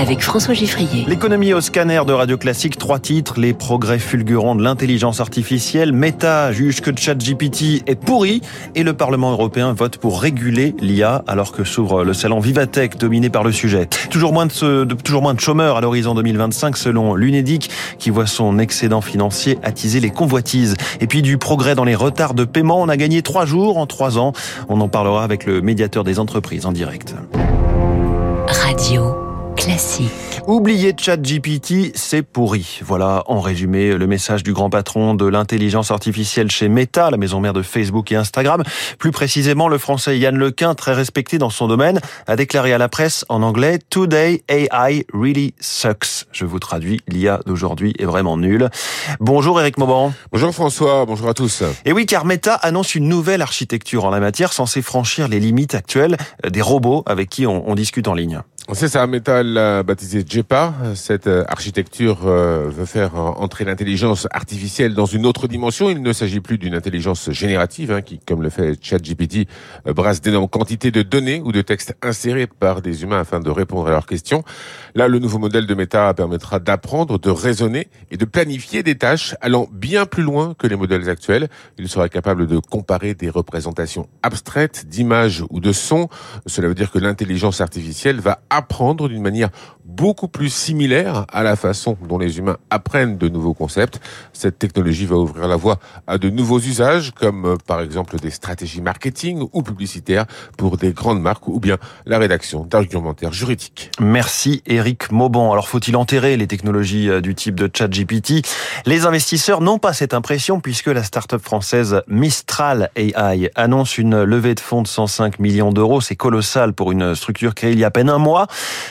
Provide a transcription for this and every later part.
avec François Giffrier. L'économie au scanner de Radio Classique, trois titres, les progrès fulgurants de l'intelligence artificielle, Meta juge que ChatGPT est pourri et le Parlement européen vote pour réguler l'IA alors que s'ouvre le salon Vivatech dominé par le sujet. Toujours moins de, de toujours moins de chômeurs à l'horizon 2025 selon l'UNEDIC qui voit son excédent financier attiser les convoitises. Et puis du progrès dans les retards de paiement, on a gagné trois jours en trois ans. On en parlera avec le médiateur des entreprises en direct. Radio classique. Oubliez ChatGPT, c'est pourri. Voilà en résumé le message du grand patron de l'intelligence artificielle chez Meta, la maison mère de Facebook et Instagram. Plus précisément, le français Yann Lequin, très respecté dans son domaine, a déclaré à la presse en anglais Today AI really sucks. Je vous traduis, l'IA d'aujourd'hui est vraiment nulle. Bonjour Eric Mauban. Bonjour François, bonjour à tous. Et oui, car Meta annonce une nouvelle architecture en la matière censée franchir les limites actuelles des robots avec qui on, on discute en ligne. C'est ça, Meta l'a baptisé JEPA. Cette euh, architecture euh, veut faire entrer l'intelligence artificielle dans une autre dimension. Il ne s'agit plus d'une intelligence générative, hein, qui, comme le fait ChatGPT, euh, brasse d'énormes quantités de données ou de textes insérés par des humains afin de répondre à leurs questions. Là, le nouveau modèle de Meta permettra d'apprendre, de raisonner et de planifier des tâches allant bien plus loin que les modèles actuels. Il sera capable de comparer des représentations abstraites d'images ou de sons. Cela veut dire que l'intelligence artificielle va apprendre d'une manière beaucoup plus similaire à la façon dont les humains apprennent de nouveaux concepts. Cette technologie va ouvrir la voie à de nouveaux usages, comme euh, par exemple des stratégies marketing ou publicitaires pour des grandes marques, ou bien la rédaction d'argumentaires juridiques. Merci Eric Mauban. Alors faut-il enterrer les technologies euh, du type de ChatGPT? Les investisseurs n'ont pas cette impression puisque la start-up française Mistral AI annonce une levée de fonds de 105 millions d'euros. C'est colossal pour une structure créée il y a à peine un mois.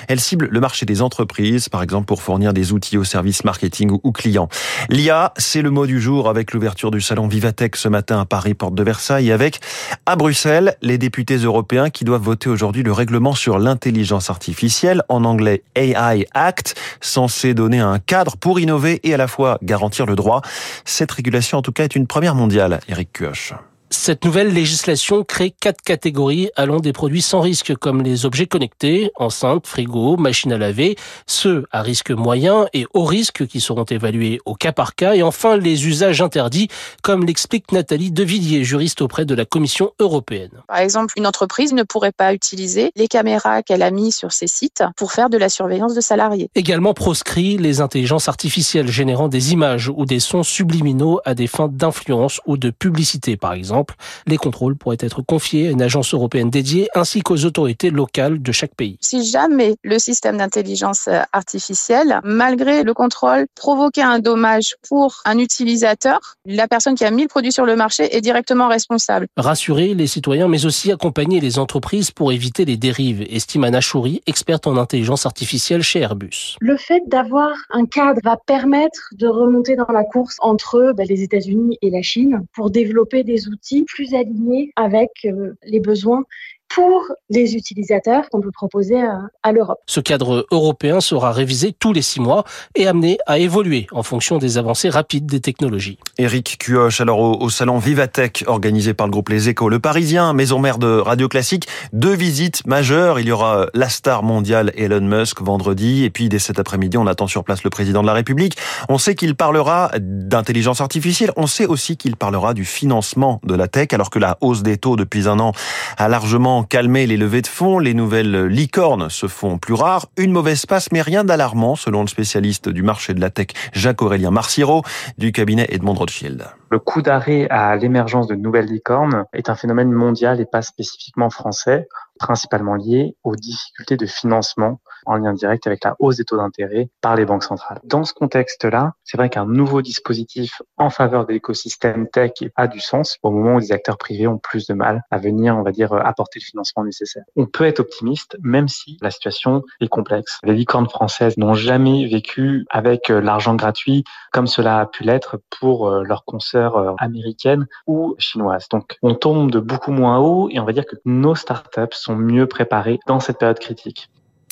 Elle cible le marché des entreprises, par exemple pour fournir des outils aux services marketing ou clients. L'IA, c'est le mot du jour avec l'ouverture du salon Vivatech ce matin à Paris, porte de Versailles, avec, à Bruxelles, les députés européens qui doivent voter aujourd'hui le règlement sur l'intelligence artificielle, en anglais AI Act, censé donner un cadre pour innover et à la fois garantir le droit. Cette régulation, en tout cas, est une première mondiale, Eric Kioch. Cette nouvelle législation crée quatre catégories allant des produits sans risque comme les objets connectés, enceintes, frigo, machines à laver, ceux à risque moyen et haut risque qui seront évalués au cas par cas et enfin les usages interdits comme l'explique Nathalie Devilliers, juriste auprès de la Commission européenne. Par exemple, une entreprise ne pourrait pas utiliser les caméras qu'elle a mis sur ses sites pour faire de la surveillance de salariés. Également proscrit les intelligences artificielles générant des images ou des sons subliminaux à des fins d'influence ou de publicité par exemple les contrôles pourraient être confiés à une agence européenne dédiée ainsi qu'aux autorités locales de chaque pays. Si jamais le système d'intelligence artificielle, malgré le contrôle, provoquait un dommage pour un utilisateur, la personne qui a mis le produit sur le marché est directement responsable. Rassurer les citoyens, mais aussi accompagner les entreprises pour éviter les dérives, estime Anna Chouri, experte en intelligence artificielle chez Airbus. Le fait d'avoir un cadre va permettre de remonter dans la course entre bah, les États-Unis et la Chine pour développer des outils plus alignés avec euh, les besoins pour les utilisateurs qu'on peut proposer à, à l'Europe. Ce cadre européen sera révisé tous les six mois et amené à évoluer en fonction des avancées rapides des technologies. Éric Cuoche, alors au, au, salon Vivatech organisé par le groupe Les Échos, le Parisien, maison mère de Radio Classique, deux visites majeures. Il y aura la star mondiale Elon Musk vendredi et puis dès cet après-midi, on attend sur place le président de la République. On sait qu'il parlera d'intelligence artificielle. On sait aussi qu'il parlera du financement de la tech alors que la hausse des taux depuis un an a largement calmer les levées de fonds, les nouvelles licornes se font plus rares. Une mauvaise passe, mais rien d'alarmant, selon le spécialiste du marché de la tech, Jacques-Aurélien Marciro, du cabinet Edmond Rothschild. Le coup d'arrêt à l'émergence de nouvelles licornes est un phénomène mondial et pas spécifiquement français principalement lié aux difficultés de financement en lien direct avec la hausse des taux d'intérêt par les banques centrales. Dans ce contexte-là, c'est vrai qu'un nouveau dispositif en faveur de l'écosystème tech a du sens au moment où les acteurs privés ont plus de mal à venir, on va dire, apporter le financement nécessaire. On peut être optimiste, même si la situation est complexe. Les licornes françaises n'ont jamais vécu avec l'argent gratuit comme cela a pu l'être pour leurs consoeurs américaines ou chinoises. Donc, on tombe de beaucoup moins haut et on va dire que nos startups mieux préparés dans cette période critique.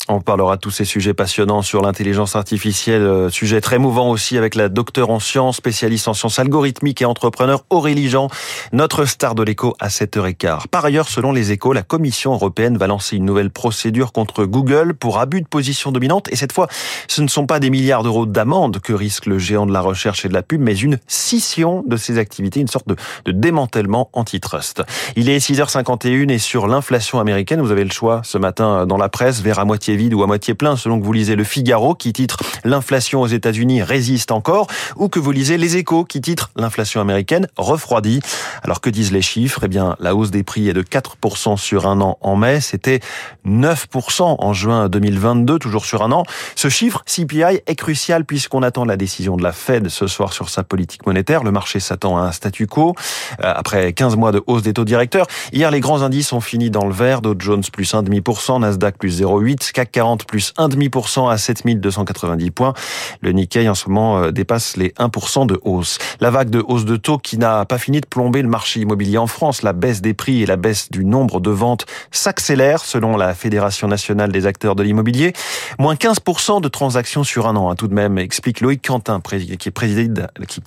On parlera de tous ces sujets passionnants sur l'intelligence artificielle, euh, sujet très mouvant aussi avec la docteure en sciences, spécialiste en sciences algorithmiques et entrepreneur Aurélie Jean, notre star de l'écho à 7h15. Par ailleurs, selon les échos, la Commission européenne va lancer une nouvelle procédure contre Google pour abus de position dominante et cette fois, ce ne sont pas des milliards d'euros d'amende que risque le géant de la recherche et de la pub, mais une scission de ses activités, une sorte de, de démantèlement antitrust. Il est 6h51 et sur l'inflation américaine, vous avez le choix ce matin dans la presse, vers à moitié vide ou à moitié plein, selon que vous lisez Le Figaro, qui titre L'inflation aux États-Unis résiste encore, ou que vous lisez Les Échos, qui titre L'inflation américaine refroidit. Alors que disent les chiffres? Eh bien, la hausse des prix est de 4% sur un an en mai, c'était 9% en juin 2022, toujours sur un an. Ce chiffre, CPI, est crucial puisqu'on attend la décision de la Fed ce soir sur sa politique monétaire. Le marché s'attend à un statu quo euh, après 15 mois de hausse des taux directeurs. Hier, les grands indices ont fini dans le vert. Dow Jones plus 1,5%, Nasdaq plus 0,8%, CAC 40 plus 1,5% à 7290 points. Le Nikkei en ce moment euh, dépasse les 1% de hausse. La vague de hausse de taux qui n'a pas fini de plomber le marché immobilier en France. La baisse des prix et la baisse du nombre de ventes s'accélèrent selon la Fédération nationale des acteurs de l'immobilier. Moins 15% de transactions sur un an, hein, tout de même, explique Loïc Quentin, qui préside, qui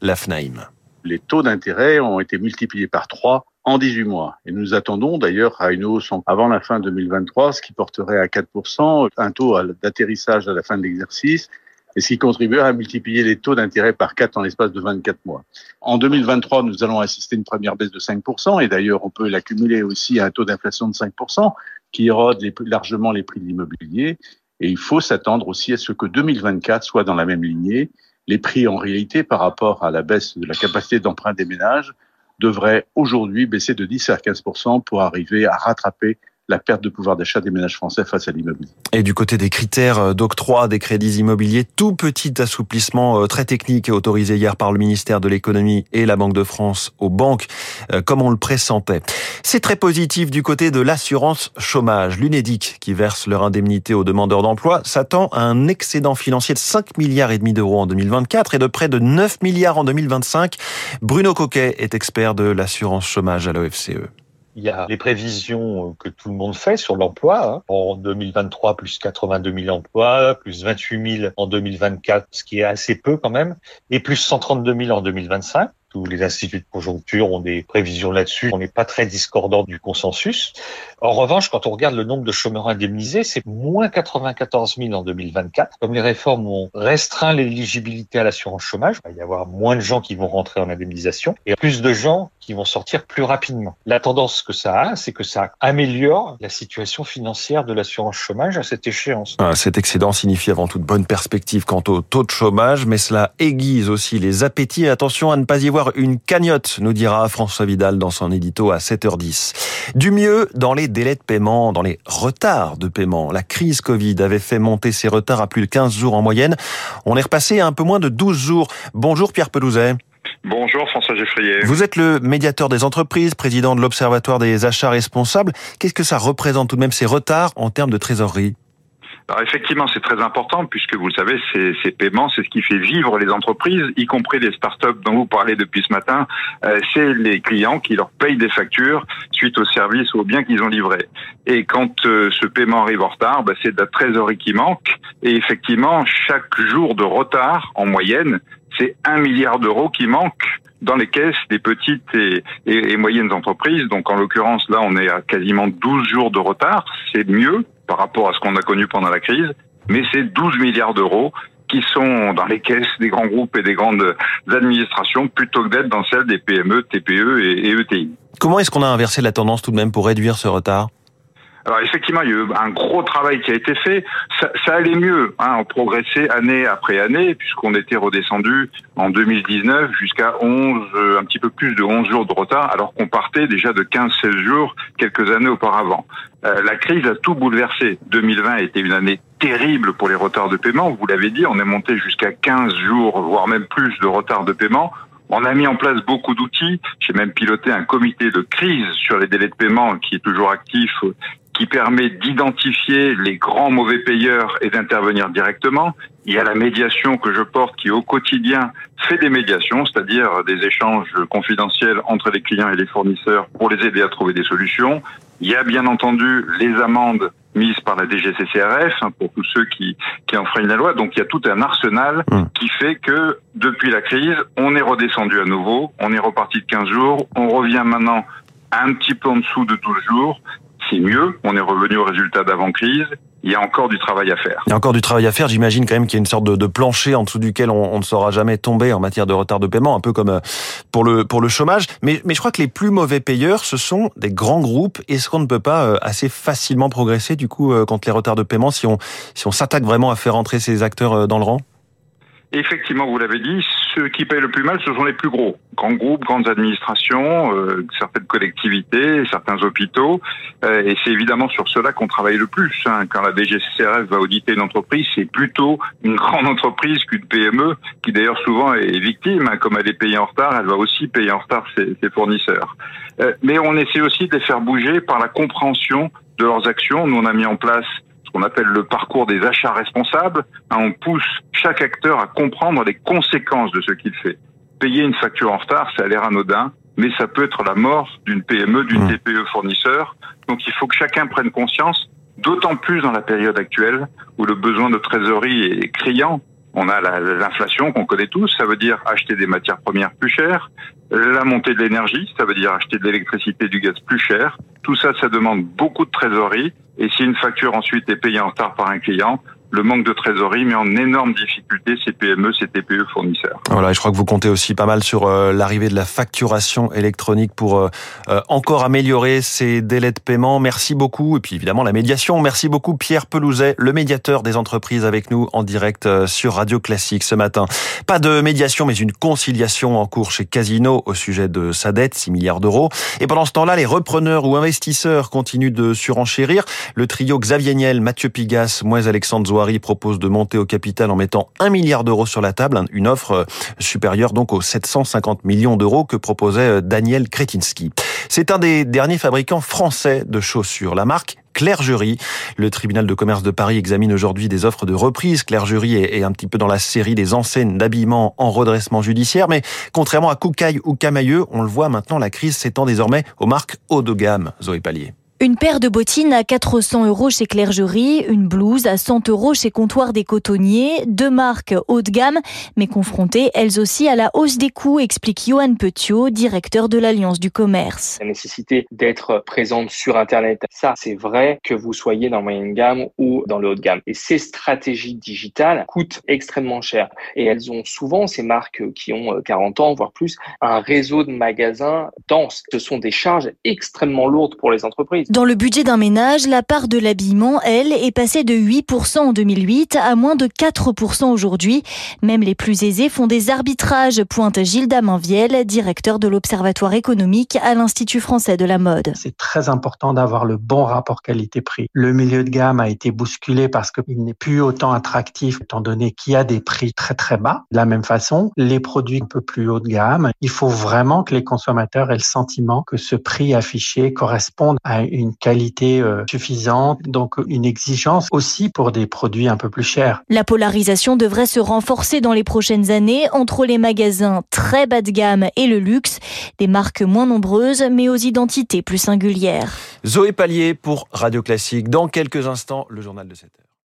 la FNAIM. Les taux d'intérêt ont été multipliés par 3 en 18 mois. Et nous attendons d'ailleurs à une hausse avant la fin 2023, ce qui porterait à 4%, un taux d'atterrissage à la fin de l'exercice, et ce qui contribuerait à multiplier les taux d'intérêt par 4 en l'espace de 24 mois. En 2023, nous allons assister à une première baisse de 5%, et d'ailleurs on peut l'accumuler aussi à un taux d'inflation de 5%, qui érode largement les prix de l'immobilier. Et il faut s'attendre aussi à ce que 2024 soit dans la même lignée. Les prix, en réalité, par rapport à la baisse de la capacité d'emprunt des ménages, devraient aujourd'hui baisser de 10 à 15 pour arriver à rattraper la perte de pouvoir d'achat des ménages français face à l'immobilier. Et du côté des critères euh, d'octroi des crédits immobiliers, tout petit assouplissement euh, très technique autorisé hier par le ministère de l'économie et la Banque de France aux banques, euh, comme on le pressentait. C'est très positif du côté de l'assurance chômage. L'UNEDIC, qui verse leur indemnité aux demandeurs d'emploi, s'attend à un excédent financier de 5 milliards et demi d'euros en 2024 et de près de 9 milliards en 2025. Bruno Coquet est expert de l'assurance chômage à l'OFCE. Il y a les prévisions euh, que tout le monde fait sur l'emploi. Hein. En 2023, plus 82 000 emplois, plus 28 000 en 2024, ce qui est assez peu quand même, et plus 132 000 en 2025 tous les instituts de conjoncture ont des prévisions là-dessus. On n'est pas très discordant du consensus. En revanche, quand on regarde le nombre de chômeurs indemnisés, c'est moins 94 000 en 2024. Comme les réformes ont restreint l'éligibilité à l'assurance chômage, il va y avoir moins de gens qui vont rentrer en indemnisation et plus de gens qui vont sortir plus rapidement. La tendance que ça a, c'est que ça améliore la situation financière de l'assurance chômage à cette échéance. Ah, cet excédent signifie avant tout de bonnes perspectives quant au taux de chômage, mais cela aiguise aussi les appétits. Attention à ne pas y voir une cagnotte, nous dira François Vidal dans son édito à 7h10. Du mieux dans les délais de paiement, dans les retards de paiement. La crise Covid avait fait monter ces retards à plus de 15 jours en moyenne. On est repassé à un peu moins de 12 jours. Bonjour Pierre Pelouzet. Bonjour François Geffrier. Vous êtes le médiateur des entreprises, président de l'Observatoire des achats responsables. Qu'est-ce que ça représente tout de même ces retards en termes de trésorerie? Alors effectivement, c'est très important puisque vous le savez, ces, paiements, c'est ce qui fait vivre les entreprises, y compris les startups dont vous parlez depuis ce matin. Euh, c'est les clients qui leur payent des factures suite aux services ou aux biens qu'ils ont livrés. Et quand euh, ce paiement arrive en retard, bah, c'est de la trésorerie qui manque. Et effectivement, chaque jour de retard, en moyenne, c'est un milliard d'euros qui manque dans les caisses des petites et, et, et, moyennes entreprises. Donc en l'occurrence, là, on est à quasiment 12 jours de retard. C'est mieux par rapport à ce qu'on a connu pendant la crise, mais c'est 12 milliards d'euros qui sont dans les caisses des grands groupes et des grandes administrations plutôt que d'être dans celles des PME, TPE et, et ETI. Comment est-ce qu'on a inversé la tendance tout de même pour réduire ce retard? Alors effectivement, il y a eu un gros travail qui a été fait. Ça, ça allait mieux, hein, on progressait année après année, puisqu'on était redescendu en 2019 jusqu'à 11, euh, un petit peu plus de 11 jours de retard, alors qu'on partait déjà de 15-16 jours quelques années auparavant. Euh, la crise a tout bouleversé. 2020 a été une année terrible pour les retards de paiement. Vous l'avez dit, on est monté jusqu'à 15 jours, voire même plus de retard de paiement. On a mis en place beaucoup d'outils. J'ai même piloté un comité de crise sur les délais de paiement qui est toujours actif qui permet d'identifier les grands mauvais payeurs et d'intervenir directement. Il y a la médiation que je porte qui au quotidien fait des médiations, c'est-à-dire des échanges confidentiels entre les clients et les fournisseurs pour les aider à trouver des solutions. Il y a bien entendu les amendes mise par la DGCCRF hein, pour tous ceux qui, qui enfreignent la loi. Donc il y a tout un arsenal Mm. qui fait que depuis la crise, on est redescendu à nouveau, on est reparti de 15 jours, on revient maintenant un petit peu en dessous de 12 jours. C'est mieux, on est revenu au résultat d'avant-crise. Il y a encore du travail à faire. Il y a encore du travail à faire. J'imagine quand même qu'il y a une sorte de, plancher en dessous duquel on, ne saura jamais tomber en matière de retard de paiement, un peu comme euh, pour le pour le chômage. Mais mais je crois que les plus mauvais payeurs, ce sont des grands groupes. Est-ce qu'on ne peut pas euh, assez facilement progresser du coup euh, contre les retards de paiement si on si on s'attaque vraiment à faire entrer ces acteurs dans le rang? Effectivement, vous l'avez dit, ceux qui payent le plus mal, ce sont les plus gros. Grands groupes, grandes administrations, euh, certaines collectivités, certains hôpitaux. Euh, et c'est évidemment sur cela qu'on travaille le plus. hein. Quand la DGCCRF va auditer une entreprise, c'est plutôt une grande entreprise qu'une PME, qui d'ailleurs souvent est victime. hein. Comme elle est payée en retard, elle va aussi payer en retard ses, ses fournisseurs. Euh, mais on essaie aussi de les faire bouger par la compréhension de leurs actions. Nous, on a mis en place ce qu'on appelle le parcours des achats responsables. Hein, on pousse chaque acteur à comprendre les conséquences de ce qu'il fait. Payer une facture en retard, ça a l'air anodin, mais ça peut être la mort d'une PME, d'une Mmh. TPE fournisseur. Donc il faut que chacun prenne conscience, d'autant plus dans la période actuelle où le besoin de trésorerie est criant. On a la- l'inflation qu'on connaît tous, ça veut dire acheter des matières premières plus chères, la montée de l'énergie, ça veut dire acheter de l'électricité du gaz plus cher. Tout ça, ça demande beaucoup de trésorerie. Et si une facture ensuite est payée en retard par un client, le manque de trésorerie met en énorme difficulté ces PME, ces TPE fournisseurs. Voilà, et je crois que vous comptez aussi pas mal sur euh, l'arrivée de la facturation électronique pour euh, euh, encore améliorer ces délais de paiement. Merci beaucoup. Et puis évidemment la médiation. Merci beaucoup Pierre Pelouzet, le médiateur des entreprises avec nous en direct sur Radio Classique ce matin. Pas de médiation mais une conciliation en cours chez Casino au sujet de sa dette, 6 milliards d'euros. Et pendant ce temps-là, les repreneurs ou investisseurs continuent de surenchérir. Le trio Xavier Niel, Mathieu Pigas, Moise Alexandre Zouari propose de monter au capital en mettant 1 milliard d'euros sur la table, une offre euh, supérieure donc aux 750 millions d'euros que proposait euh, Daniel Kretinsky. C'est un des derniers fabricants français de chaussures. La marque Clergerie. Le tribunal de commerce de Paris examine aujourd'hui des offres de reprise. Clergerie est, est un petit peu dans la série des enseignes d'habillement en redressement judiciaire, mais contrairement à Koukaï ou Camailleux, on le voit maintenant, la crise s'étend désormais aux marques haut de gamme. Zoé Pallier. Une paire de bottines à 400 euros chez Clergerie, une blouse à 100 euros chez Comptoir des Cotonniers, deux marques haut de gamme, mais confrontées elles aussi à la hausse des coûts, explique Johan Petiot, directeur de l'Alliance du commerce. La nécessité d'être présente sur Internet, ça c'est vrai que vous soyez dans le moyenne gamme ou dans le haut de gamme. Et ces stratégies digitales coûtent extrêmement cher. Et elles ont souvent, ces marques qui ont 40 ans, voire plus, un réseau de magasins dense. Ce sont des charges extrêmement lourdes pour les entreprises. Dans le budget d'un ménage, la part de l'habillement, elle, est passée de 8% en 2008 à moins de 4% aujourd'hui. Même les plus aisés font des arbitrages, pointe Gilles Damanviel, directeur de l'Observatoire économique à l'Institut français de la mode. C'est très important d'avoir le bon rapport qualité-prix. Le milieu de gamme a été bousculé parce qu'il n'est plus autant attractif étant donné qu'il y a des prix très très bas. De la même façon, les produits un peu plus haut de gamme, il faut vraiment que les consommateurs aient le sentiment que ce prix affiché corresponde à une qualité euh, suffisante, donc une exigence aussi pour des produits un peu plus chers. La polarisation devrait se renforcer dans les prochaines années entre les magasins très bas de gamme et le luxe, des marques moins nombreuses mais aux identités plus singulières. Zoé Pallier pour Radio Classique. Dans quelques instants, le journal de 7 heures.